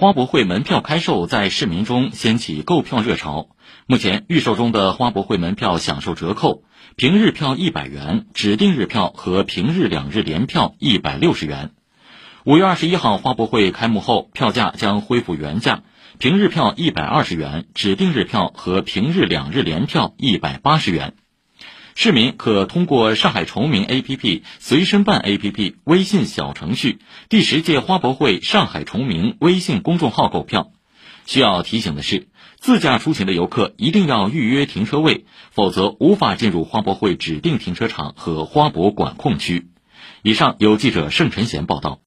花博会门票开售在市民中掀起购票热潮。目前预售中的花博会门票享受折扣，平日票一百元，指定日票和平日两日联票一百六十元。五月二十一号花博会开幕后，票价将恢复原价，平日票一百二十元，指定日票和平日两日联票一百八十元。市民可通过上海崇明 APP、随身办 APP、微信小程序、第十届花博会上海崇明微信公众号购票。需要提醒的是，自驾出行的游客一定要预约停车位，否则无法进入花博会指定停车场和花博管控区。以上由记者盛晨贤报道。